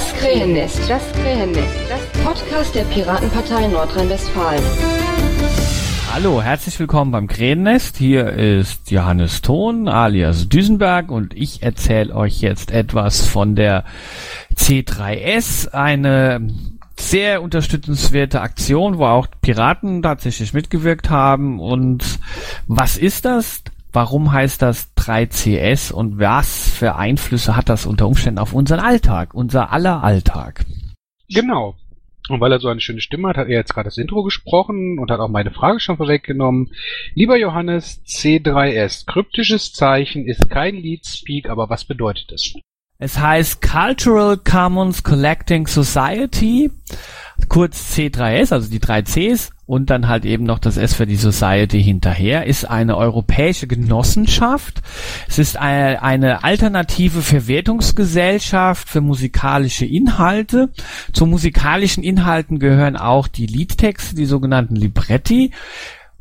Das Krähennest, das Krähennest, das Podcast der Piratenpartei Nordrhein-Westfalen. Hallo, herzlich willkommen beim Krähennest. Hier ist Johannes Thon alias Düsenberg und ich erzähle euch jetzt etwas von der C3S, eine sehr unterstützenswerte Aktion, wo auch Piraten tatsächlich mitgewirkt haben. Und was ist das? Warum heißt das 3CS und was für Einflüsse hat das unter Umständen auf unseren Alltag, unser aller Alltag? Genau. Und weil er so eine schöne Stimme hat, hat er jetzt gerade das Intro gesprochen und hat auch meine Frage schon vorweggenommen. Lieber Johannes, C3S, kryptisches Zeichen ist kein Lead Speak, aber was bedeutet es? Es heißt Cultural Commons Collecting Society, kurz C3S, also die drei Cs und dann halt eben noch das S für die Society hinterher, ist eine europäische Genossenschaft. Es ist eine, eine alternative Verwertungsgesellschaft für musikalische Inhalte. Zu musikalischen Inhalten gehören auch die Liedtexte, die sogenannten Libretti.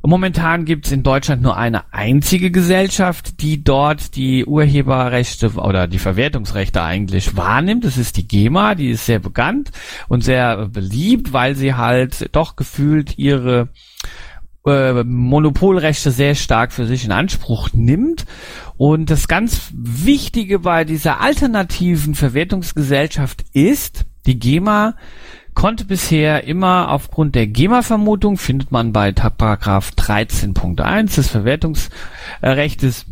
Momentan gibt es in Deutschland nur eine einzige Gesellschaft, die dort die Urheberrechte oder die Verwertungsrechte eigentlich wahrnimmt. Das ist die GEMA, die ist sehr bekannt und sehr beliebt, weil sie halt doch gefühlt ihre äh, Monopolrechte sehr stark für sich in Anspruch nimmt. Und das ganz Wichtige bei dieser alternativen Verwertungsgesellschaft ist, die GEMA konnte bisher immer aufgrund der GEMA-Vermutung, findet man bei Paragraph 13.1 des Verwertungsrechts,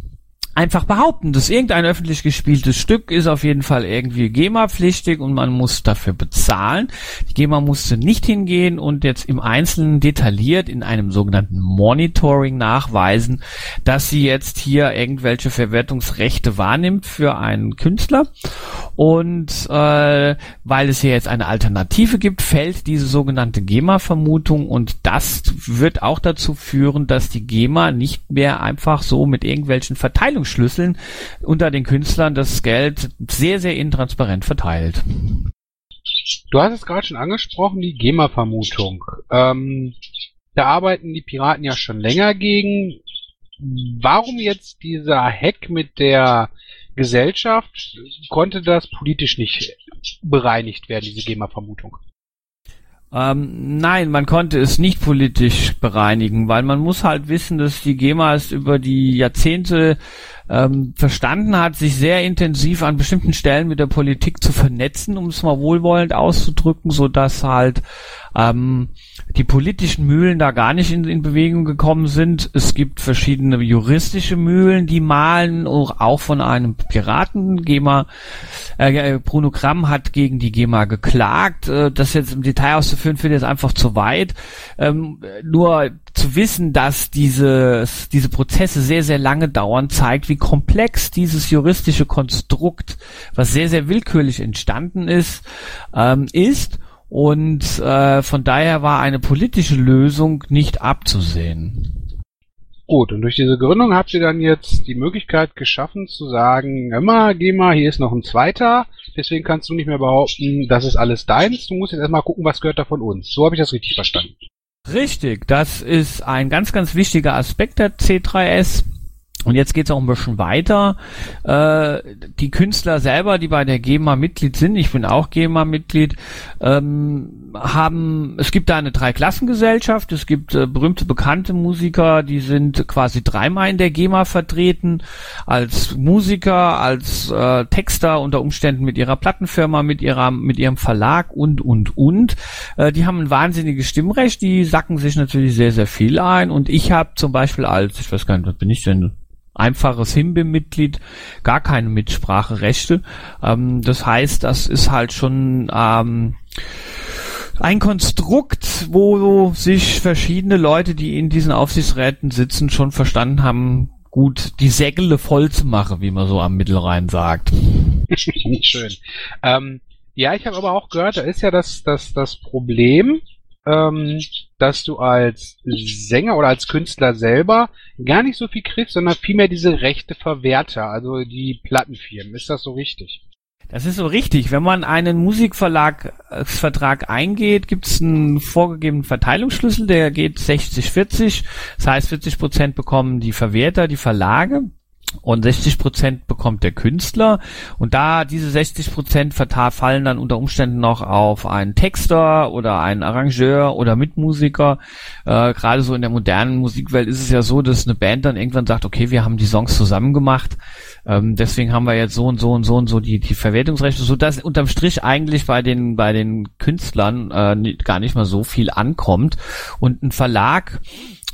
einfach behaupten, dass irgendein öffentlich gespieltes Stück ist auf jeden Fall irgendwie GEMA-pflichtig und man muss dafür bezahlen. Die GEMA musste nicht hingehen und jetzt im Einzelnen detailliert in einem sogenannten Monitoring nachweisen, dass sie jetzt hier irgendwelche Verwertungsrechte wahrnimmt für einen Künstler. Und äh, weil es hier jetzt eine Alternative gibt, fällt diese sogenannte GEMA-Vermutung und das wird auch dazu führen, dass die GEMA nicht mehr einfach so mit irgendwelchen Verteilungs Schlüsseln unter den Künstlern das Geld sehr, sehr intransparent verteilt. Du hast es gerade schon angesprochen, die GEMA-Vermutung. Ähm, da arbeiten die Piraten ja schon länger gegen. Warum jetzt dieser Hack mit der Gesellschaft? Konnte das politisch nicht bereinigt werden, diese GEMA-Vermutung? Ähm, nein, man konnte es nicht politisch bereinigen, weil man muss halt wissen, dass die GEMA es über die Jahrzehnte ähm, verstanden hat, sich sehr intensiv an bestimmten Stellen mit der Politik zu vernetzen, um es mal wohlwollend auszudrücken, so dass halt ähm, die politischen Mühlen da gar nicht in, in, Bewegung gekommen sind. Es gibt verschiedene juristische Mühlen, die malen, auch von einem Piraten. GEMA, äh, Bruno Gramm hat gegen die GEMA geklagt. Äh, das jetzt im Detail auszuführen, finde ich jetzt einfach zu weit. Ähm, nur zu wissen, dass diese, diese Prozesse sehr, sehr lange dauern, zeigt, wie komplex dieses juristische Konstrukt, was sehr, sehr willkürlich entstanden ist, ähm, ist. Und äh, von daher war eine politische Lösung nicht abzusehen. Gut, und durch diese Gründung habt ihr dann jetzt die Möglichkeit geschaffen zu sagen, immer, geh mal, hier ist noch ein zweiter, deswegen kannst du nicht mehr behaupten, das ist alles deins, du musst jetzt erstmal gucken, was gehört da von uns. So habe ich das richtig verstanden. Richtig, das ist ein ganz, ganz wichtiger Aspekt der C3S. Und jetzt geht's auch ein bisschen weiter. Äh, die Künstler selber, die bei der GEMA Mitglied sind, ich bin auch GEMA-Mitglied, ähm, haben, es gibt da eine Dreiklassengesellschaft, es gibt äh, berühmte, bekannte Musiker, die sind quasi dreimal in der GEMA vertreten, als Musiker, als äh, Texter, unter Umständen mit ihrer Plattenfirma, mit ihrer, mit ihrem Verlag und, und, und. Äh, die haben ein wahnsinniges Stimmrecht, die sacken sich natürlich sehr, sehr viel ein und ich habe zum Beispiel als, ich weiß gar nicht, was bin ich denn, einfaches Himbim-Mitglied gar keine Mitspracherechte. Ähm, das heißt, das ist halt schon ähm, ein Konstrukt, wo sich verschiedene Leute, die in diesen Aufsichtsräten sitzen, schon verstanden haben, gut die Sägele voll zu machen, wie man so am Mittelrhein sagt. Schön. Ähm, ja, ich habe aber auch gehört, da ist ja das, das, das Problem, ähm, dass du als Sänger oder als Künstler selber gar nicht so viel kriegst, sondern vielmehr diese Rechte Verwerter, also die Plattenfirmen. Ist das so richtig? Das ist so richtig. Wenn man einen Musikverlag äh, eingeht, gibt es einen vorgegebenen Verteilungsschlüssel, der geht 60-40. Das heißt, 40 Prozent bekommen die Verwerter, die Verlage und 60 Prozent bekommt der Künstler. Und da diese 60 Prozent fallen dann unter Umständen noch auf einen Texter oder einen Arrangeur oder Mitmusiker. Äh, Gerade so in der modernen Musikwelt ist es ja so, dass eine Band dann irgendwann sagt, okay, wir haben die Songs zusammen gemacht. Ähm, deswegen haben wir jetzt so und so und so und so die, die Verwertungsrechte, so dass unterm Strich eigentlich bei den, bei den Künstlern äh, gar nicht mal so viel ankommt. Und ein Verlag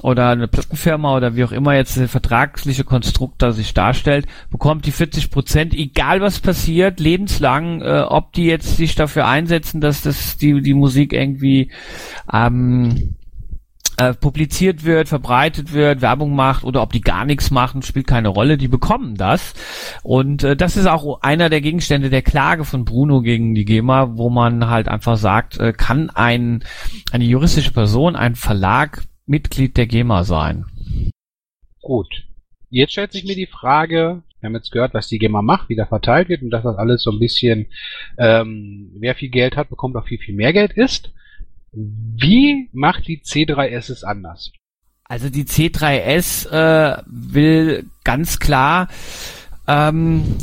oder eine Plattenfirma oder wie auch immer jetzt der vertragliche Konstrukt da sich darstellt, bekommt die 40 Prozent, egal was passiert, lebenslang, äh, ob die jetzt sich dafür einsetzen, dass das die, die Musik irgendwie ähm, äh, publiziert wird, verbreitet wird, Werbung macht oder ob die gar nichts machen, spielt keine Rolle. Die bekommen das. Und äh, das ist auch einer der Gegenstände der Klage von Bruno gegen die GEMA, wo man halt einfach sagt, äh, kann ein, eine juristische Person, ein Verlag Mitglied der GEMA sein. Gut. Jetzt stellt sich mir die Frage, wir haben jetzt gehört, was die GEMA macht, wie da verteilt wird und dass das alles so ein bisschen, ähm, wer viel Geld hat, bekommt auch viel, viel mehr Geld ist. Wie macht die C3S es anders? Also die C3S äh, will ganz klar ähm,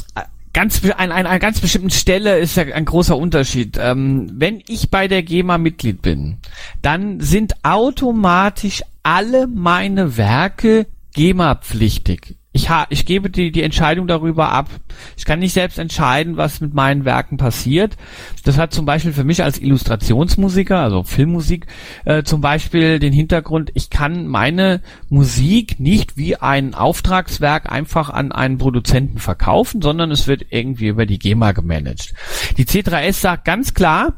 ganz an einer ganz bestimmten Stelle ist ja ein großer Unterschied. Ähm, wenn ich bei der GEMA Mitglied bin, dann sind automatisch alle meine Werke GEMA-pflichtig ich, ha, ich gebe die, die Entscheidung darüber ab. Ich kann nicht selbst entscheiden, was mit meinen Werken passiert. Das hat zum Beispiel für mich als Illustrationsmusiker, also Filmmusik, äh, zum Beispiel den Hintergrund, ich kann meine Musik nicht wie ein Auftragswerk einfach an einen Produzenten verkaufen, sondern es wird irgendwie über die GEMA gemanagt. Die C3S sagt ganz klar,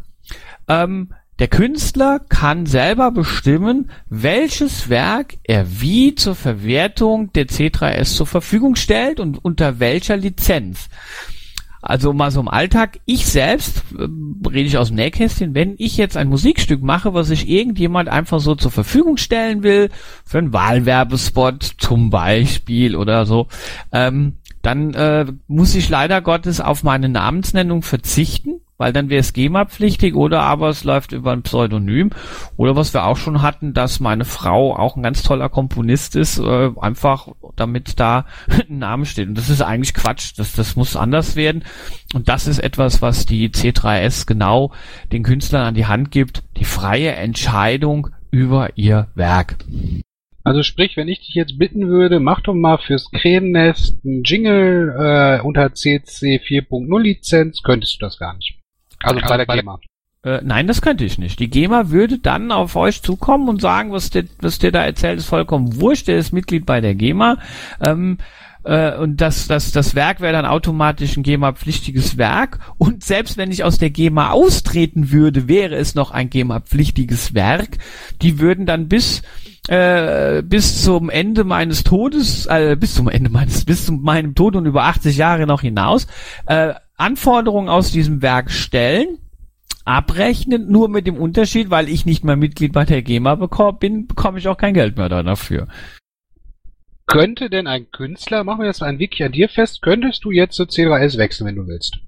ähm, der Künstler kann selber bestimmen, welches Werk er wie zur Verwertung der C3S zur Verfügung stellt und unter welcher Lizenz. Also mal so im Alltag, ich selbst, äh, rede ich aus dem Nähkästchen, wenn ich jetzt ein Musikstück mache, was sich irgendjemand einfach so zur Verfügung stellen will, für einen Wahlwerbespot zum Beispiel oder so, ähm, dann äh, muss ich leider Gottes auf meine Namensnennung verzichten weil dann wäre es GEMA-pflichtig oder aber es läuft über ein Pseudonym. Oder was wir auch schon hatten, dass meine Frau auch ein ganz toller Komponist ist, äh, einfach damit da ein Name steht. Und das ist eigentlich Quatsch. Das, das muss anders werden. Und das ist etwas, was die C3S genau den Künstlern an die Hand gibt. Die freie Entscheidung über ihr Werk. Also sprich, wenn ich dich jetzt bitten würde, mach doch mal fürs Krähennest einen Jingle äh, unter CC 4.0 Lizenz, könntest du das gar nicht. Also bei der GEMA. Äh, nein, das könnte ich nicht. Die GEMA würde dann auf euch zukommen und sagen, was der, was der da erzählt, ist vollkommen wurscht. Der ist Mitglied bei der GEMA. Ähm, äh, und das, das, das Werk wäre dann automatisch ein GEMA-pflichtiges Werk. Und selbst wenn ich aus der GEMA austreten würde, wäre es noch ein GEMA-pflichtiges Werk. Die würden dann bis äh, bis zum Ende meines Todes, äh, bis zum Ende meines, bis zu meinem Tod und über 80 Jahre noch hinaus, äh, Anforderungen aus diesem Werk stellen, abrechnen, nur mit dem Unterschied, weil ich nicht mehr Mitglied bei der GEMA bekomme, bin, bekomme ich auch kein Geld mehr dafür. Könnte denn ein Künstler, machen wir jetzt ein Wiki an dir fest, könntest du jetzt zu C3S wechseln, wenn du willst?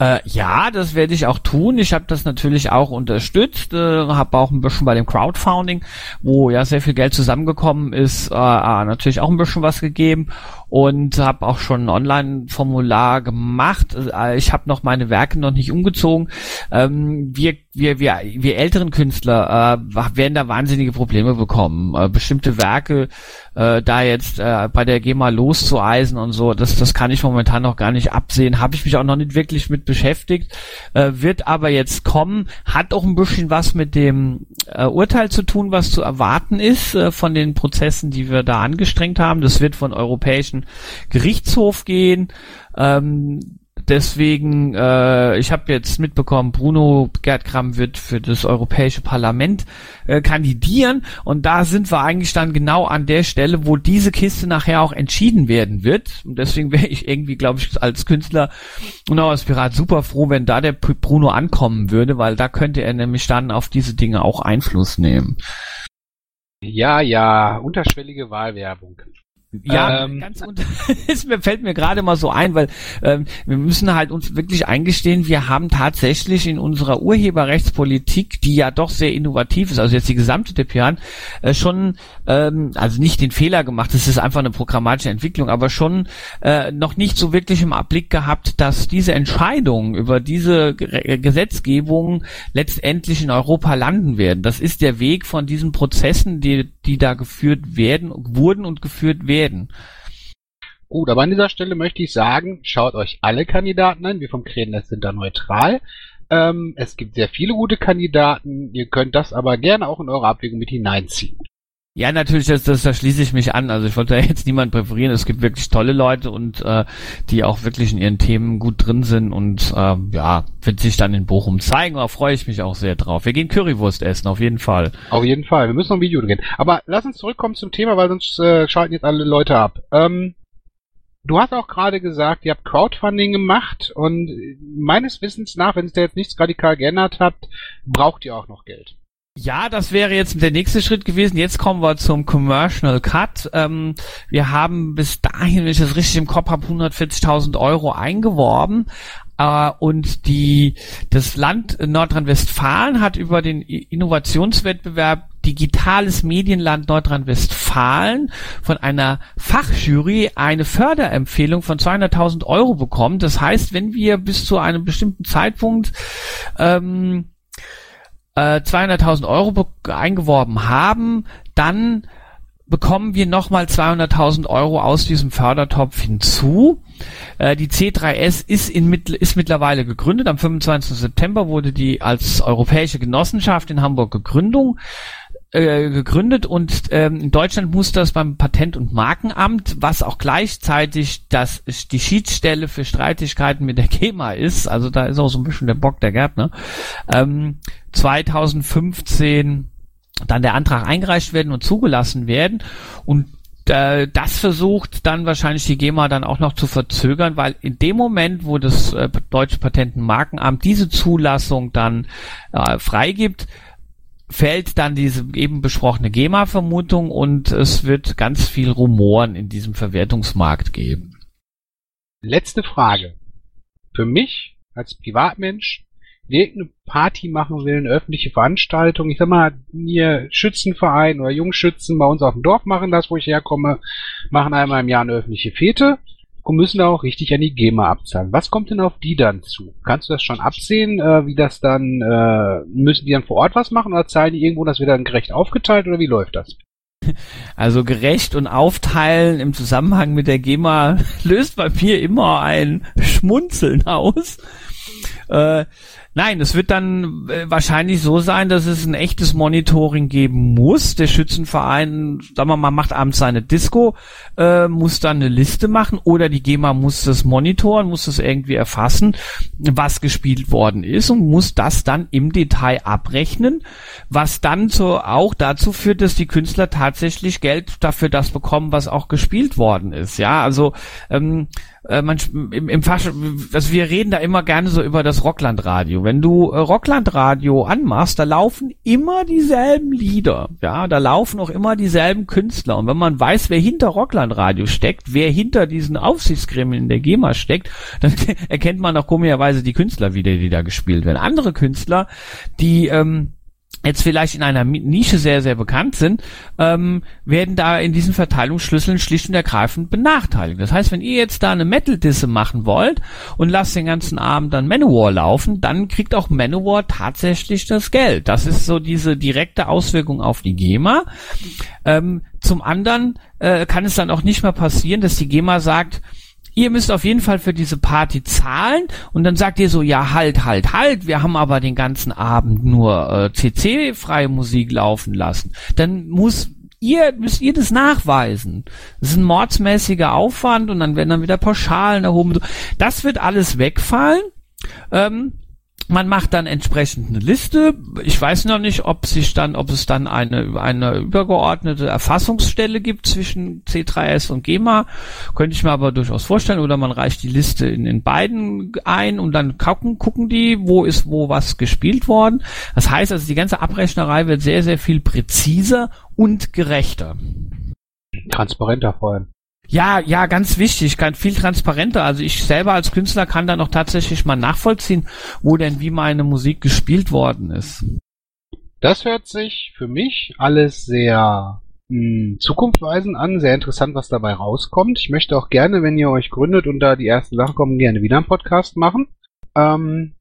Äh, ja, das werde ich auch tun. Ich habe das natürlich auch unterstützt, äh, habe auch ein bisschen bei dem Crowdfunding, wo ja sehr viel Geld zusammengekommen ist, äh, äh natürlich auch ein bisschen was gegeben und habe auch schon ein Online-Formular gemacht. Äh, ich habe noch meine Werke noch nicht umgezogen. Ähm, wir, wir, wir, wir älteren Künstler äh, werden da wahnsinnige Probleme bekommen. Äh, bestimmte Werke äh, da jetzt äh, bei der GEMA loszueisen und so, das, das kann ich momentan noch gar nicht absehen. Habe ich mich auch noch nicht wirklich mit beschäftigt. Äh, wird aber jetzt kommen. Hat auch ein bisschen was mit dem äh, Urteil zu tun, was zu erwarten ist äh, von den Prozessen, die wir da angestrengt haben. Das wird von europäischen Gerichtshof gehen. Ähm, deswegen, äh, ich habe jetzt mitbekommen, Bruno Gerd Gramm wird für das Europäische Parlament äh, kandidieren und da sind wir eigentlich dann genau an der Stelle, wo diese Kiste nachher auch entschieden werden wird. Und deswegen wäre ich irgendwie, glaube ich, als Künstler und auch als Pirat super froh, wenn da der Bruno ankommen würde, weil da könnte er nämlich dann auf diese Dinge auch Einfluss nehmen. Ja, ja, unterschwellige Wahlwerbung. Ja, ähm, ganz unter, es fällt mir gerade mal so ein, weil ähm, wir müssen halt uns wirklich eingestehen, wir haben tatsächlich in unserer Urheberrechtspolitik, die ja doch sehr innovativ ist, also jetzt die gesamte Depian, äh, schon, ähm, also nicht den Fehler gemacht, es ist einfach eine programmatische Entwicklung, aber schon äh, noch nicht so wirklich im Blick gehabt, dass diese Entscheidungen über diese G Gesetzgebung letztendlich in Europa landen werden. Das ist der Weg von diesen Prozessen, die, die da geführt werden, wurden und geführt werden werden. Gut, aber an dieser Stelle möchte ich sagen, schaut euch alle Kandidaten an. Wir vom Krähennetz sind da neutral. Ähm, es gibt sehr viele gute Kandidaten. Ihr könnt das aber gerne auch in eure Abwägung mit hineinziehen. Ja, natürlich, das, das, da schließe ich mich an. Also ich wollte jetzt niemand präferieren. Es gibt wirklich tolle Leute und äh, die auch wirklich in ihren Themen gut drin sind und äh, ja, wird sich dann in Bochum zeigen. Da freue ich mich auch sehr drauf. Wir gehen Currywurst essen, auf jeden Fall. Auf jeden Fall. Wir müssen noch ein Video drehen. Aber lass uns zurückkommen zum Thema, weil sonst äh, schalten jetzt alle Leute ab. Ähm, du hast auch gerade gesagt, ihr habt Crowdfunding gemacht und meines Wissens nach, wenn es da jetzt nichts radikal geändert hat, braucht ihr auch noch Geld. Ja, das wäre jetzt der nächste Schritt gewesen. Jetzt kommen wir zum Commercial Cut. Ähm, wir haben bis dahin, wenn ich das richtig im Kopf habe, 140.000 Euro eingeworben. Äh, und die, das Land Nordrhein-Westfalen hat über den Innovationswettbewerb Digitales Medienland Nordrhein-Westfalen von einer Fachjury eine Förderempfehlung von 200.000 Euro bekommen. Das heißt, wenn wir bis zu einem bestimmten Zeitpunkt ähm, 200.000 äh, Euro eingeworben haben, dann bekommen wir nochmal 200.000 Euro aus diesem Fördertopf hinzu. Äh, die C3S ist, in, ist mittlerweile gegründet. Am 25. September wurde die als europäische Genossenschaft in Hamburg gegründet äh, gegründet und ähm, in Deutschland muss das beim Patent- und Markenamt, was auch gleichzeitig das die Schiedsstelle für Streitigkeiten mit der GEMA ist, also da ist auch so ein bisschen der Bock der Gärtner, ähm, 2015 dann der Antrag eingereicht werden und zugelassen werden und äh, das versucht dann wahrscheinlich die GEMA dann auch noch zu verzögern, weil in dem Moment, wo das äh, Deutsche Patent- und Markenamt diese Zulassung dann äh, freigibt, fällt dann diese eben besprochene GEMA-Vermutung und es wird ganz viel Rumoren in diesem Verwertungsmarkt geben. Letzte Frage. Für mich als Privatmensch, der irgendeine Party machen will, eine öffentliche Veranstaltung, ich sag mal, hier Schützenverein oder Jungschützen bei uns auf dem Dorf machen das, wo ich herkomme, machen einmal im Jahr eine öffentliche Fete und müssen auch richtig an die GEMA abzahlen. Was kommt denn auf die dann zu? Kannst du das schon absehen, äh, wie das dann, äh, müssen die dann vor Ort was machen oder zahlen die irgendwo, das wird dann gerecht aufgeteilt oder wie läuft das? Also gerecht und aufteilen im Zusammenhang mit der GEMA löst bei mir immer ein Schmunzeln aus. Äh, Nein, es wird dann äh, wahrscheinlich so sein, dass es ein echtes Monitoring geben muss. Der Schützenverein, sagen wir mal, macht abends seine Disco, äh, muss dann eine Liste machen oder die GEMA muss das monitoren, muss das irgendwie erfassen, was gespielt worden ist und muss das dann im Detail abrechnen, was dann so auch dazu führt, dass die Künstler tatsächlich Geld dafür das bekommen, was auch gespielt worden ist. Ja, also ähm, äh, man, im, im Fach, also wir reden da immer gerne so über das Rocklandradio. Wenn du äh, Rocklandradio anmachst, da laufen immer dieselben Lieder. Ja, da laufen auch immer dieselben Künstler. Und wenn man weiß, wer hinter Rocklandradio steckt, wer hinter diesen Aufsichtsgremien der GEMA steckt, dann erkennt man auch komischerweise die Künstler wieder, die da gespielt werden. Andere Künstler, die ähm, jetzt vielleicht in einer Nische sehr, sehr bekannt sind, ähm, werden da in diesen Verteilungsschlüsseln schlicht und ergreifend benachteiligt. Das heißt, wenn ihr jetzt da eine Metal-Disse machen wollt und lasst den ganzen Abend dann Manowar laufen, dann kriegt auch Manowar tatsächlich das Geld. Das ist so diese direkte Auswirkung auf die GEMA. Ähm, zum anderen äh, kann es dann auch nicht mehr passieren, dass die GEMA sagt, ihr müsst auf jeden Fall für diese Party zahlen und dann sagt ihr so, ja, halt, halt, halt, wir haben aber den ganzen Abend nur äh, CC-freie Musik laufen lassen. Dann muss ihr, müsst ihr das nachweisen. Das ist ein mordsmäßiger Aufwand und dann werden dann wieder Pauschalen erhoben. Das wird alles wegfallen. Ähm, man macht dann entsprechend eine Liste. Ich weiß noch nicht, ob sich dann, ob es dann eine, eine übergeordnete Erfassungsstelle gibt zwischen C3S und GEMA. Könnte ich mir aber durchaus vorstellen. Oder man reicht die Liste in, in beiden ein und dann gucken, gucken die, wo ist wo was gespielt worden. Das heißt also, die ganze Abrechnerei wird sehr, sehr viel präziser und gerechter. Transparenter vor allem. Ja, ja, ganz wichtig, ganz viel transparenter. Also ich selber als Künstler kann dann auch tatsächlich mal nachvollziehen, wo denn wie meine Musik gespielt worden ist. Das hört sich für mich alles sehr mh, hm, zukunftsweisend an, sehr interessant, was dabei rauskommt. Ich möchte auch gerne, wenn ihr euch gründet und da die ersten Sachen kommen, gerne wieder einen Podcast machen. Ähm,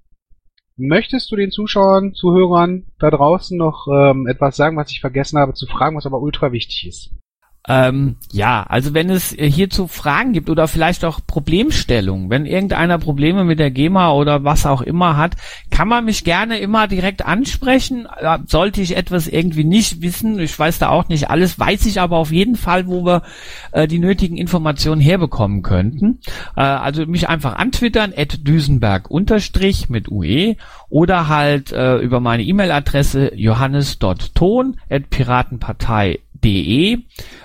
möchtest du den Zuschauern, Zuhörern da draußen noch ähm, etwas sagen, was ich vergessen habe zu fragen, was aber ultra wichtig ist? Ähm, ja, also wenn es hierzu Fragen gibt oder vielleicht auch Problemstellungen, wenn irgendeiner Probleme mit der GEMA oder was auch immer hat, kann man mich gerne immer direkt ansprechen. Sollte ich etwas irgendwie nicht wissen, ich weiß da auch nicht alles, weiß ich aber auf jeden Fall, wo wir äh, die nötigen Informationen herbekommen könnten. Äh, also mich einfach antwittern, at Düsenberg unterstrich mit UE oder halt äh, über meine E-Mail-Adresse johannes.ton at piratenpartei de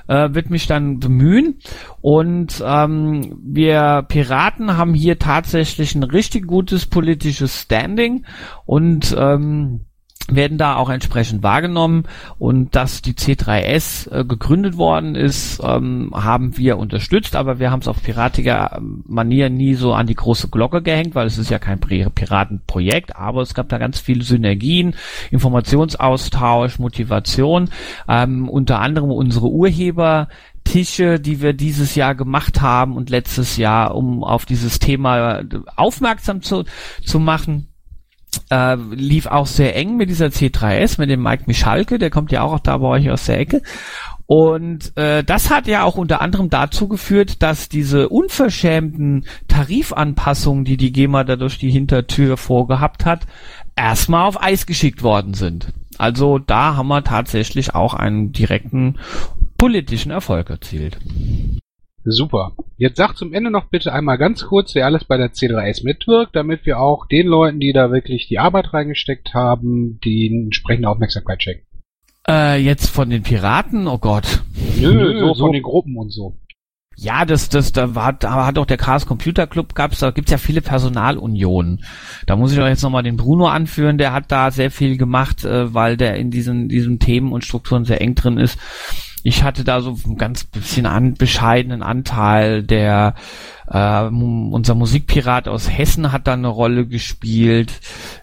äh, wird mich dann bemühen. Und ähm, wir Piraten haben hier tatsächlich ein richtig gutes politisches Standing. Und ähm, werden da auch entsprechend wahrgenommen. Und dass die C3S äh, gegründet worden ist, ähm, haben wir unterstützt, aber wir haben es auf piratiger Manier nie so an die große Glocke gehängt, weil es ist ja kein Piratenprojekt, aber es gab da ganz viele Synergien, Informationsaustausch, Motivation, ähm, unter anderem unsere Urheber Tische, die wir dieses Jahr gemacht haben und letztes Jahr, um auf dieses Thema aufmerksam zu, zu machen äh, lief auch sehr eng mit dieser C3S, mit dem Mike Michalke, der kommt ja auch da bei euch aus der Ecke. Und äh, das hat ja auch unter anderem dazu geführt, dass diese unverschämten Tarifanpassungen, die die GEMA da durch die Hintertür vorgehabt hat, erstmal auf Eis geschickt worden sind. Also da haben wir tatsächlich auch einen direkten politischen Erfolg erzielt. Super. Jetzt sag zum Ende noch bitte einmal ganz kurz, wer alles bei der C3S mitwirkt, damit wir auch den Leuten, die da wirklich die Arbeit reingesteckt haben, die entsprechende Aufmerksamkeit schenken. Äh, jetzt von den Piraten? Oh Gott. Nö, Nö so, so von den Gruppen und so. Ja, das, das, da war, da hat auch der Chaos Computer Club gab's, da gibt's ja viele Personalunionen. Da muss ich doch jetzt nochmal den Bruno anführen, der hat da sehr viel gemacht, äh, weil der in diesen, diesen Themen und Strukturen sehr eng drin ist. Ich hatte da so ein ganz bisschen an, bescheidenen Anteil. Der äh, unser Musikpirat aus Hessen hat da eine Rolle gespielt.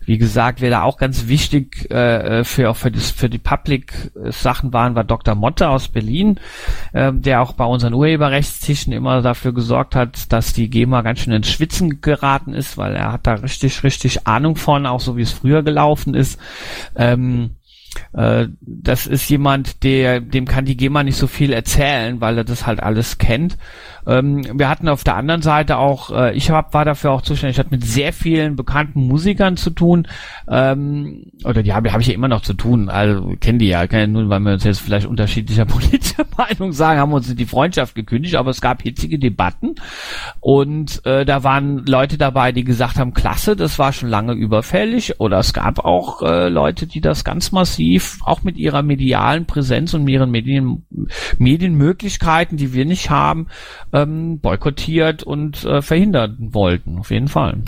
Wie gesagt, wer da auch ganz wichtig äh, für auch für, das, für die Public-Sachen waren, war Dr. Motte aus Berlin, äh, der auch bei unseren Urheberrechtstischen immer dafür gesorgt hat, dass die GEMA ganz schön ins Schwitzen geraten ist, weil er hat da richtig, richtig Ahnung von, auch so wie es früher gelaufen ist. Ähm, äh, das ist jemand, der, dem kann die GEMA nicht so viel erzählen, weil er das halt alles kennt. Ähm, wir hatten auf der anderen Seite auch, äh, ich hab, war dafür auch zuständig, ich hatte mit sehr vielen bekannten Musikern zu tun, ähm, oder die habe hab ich ja immer noch zu tun, also kennen die ja, kennen nur, weil wir uns jetzt vielleicht unterschiedlicher politischer Meinung sagen, haben uns die Freundschaft gekündigt, aber es gab hitzige Debatten. Und äh, da waren Leute dabei, die gesagt haben, klasse, das war schon lange überfällig, oder es gab auch äh, Leute, die das ganz massiv, auch mit ihrer medialen Präsenz und ihren Medien, Medienmöglichkeiten, die wir nicht haben, ähm, boykottiert und äh, verhindern wollten, auf jeden Fall.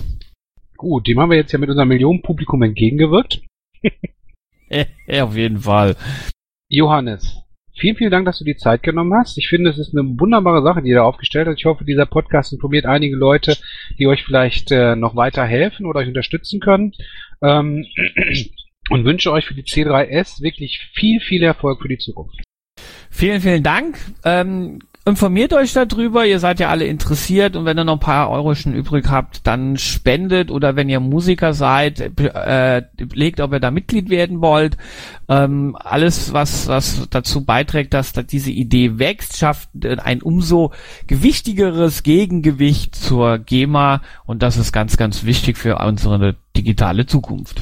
Gut, dem haben wir jetzt ja mit unserem Millionenpublikum entgegengewirkt. ja, auf jeden Fall. Johannes, vielen, vielen Dank, dass du die Zeit genommen hast. Ich finde, es ist eine wunderbare Sache, die ihr da aufgestellt habt. Ich hoffe, dieser Podcast informiert einige Leute, die euch vielleicht äh, noch weiter helfen oder euch unterstützen können. Ähm, und wünsche euch für die C3S wirklich viel, viel Erfolg für die Zukunft. Vielen, vielen Dank. Ähm, informiert euch darüber, ihr seid ja alle interessiert und wenn ihr noch ein paar Euroschen übrig habt, dann spendet oder wenn ihr Musiker seid, äh, legt, ob ihr da Mitglied werden wollt. Ähm, alles, was, was dazu beiträgt, dass, dass diese Idee wächst, schafft ein umso gewichtigeres Gegengewicht zur GEMA und das ist ganz, ganz wichtig für unsere digitale Zukunft.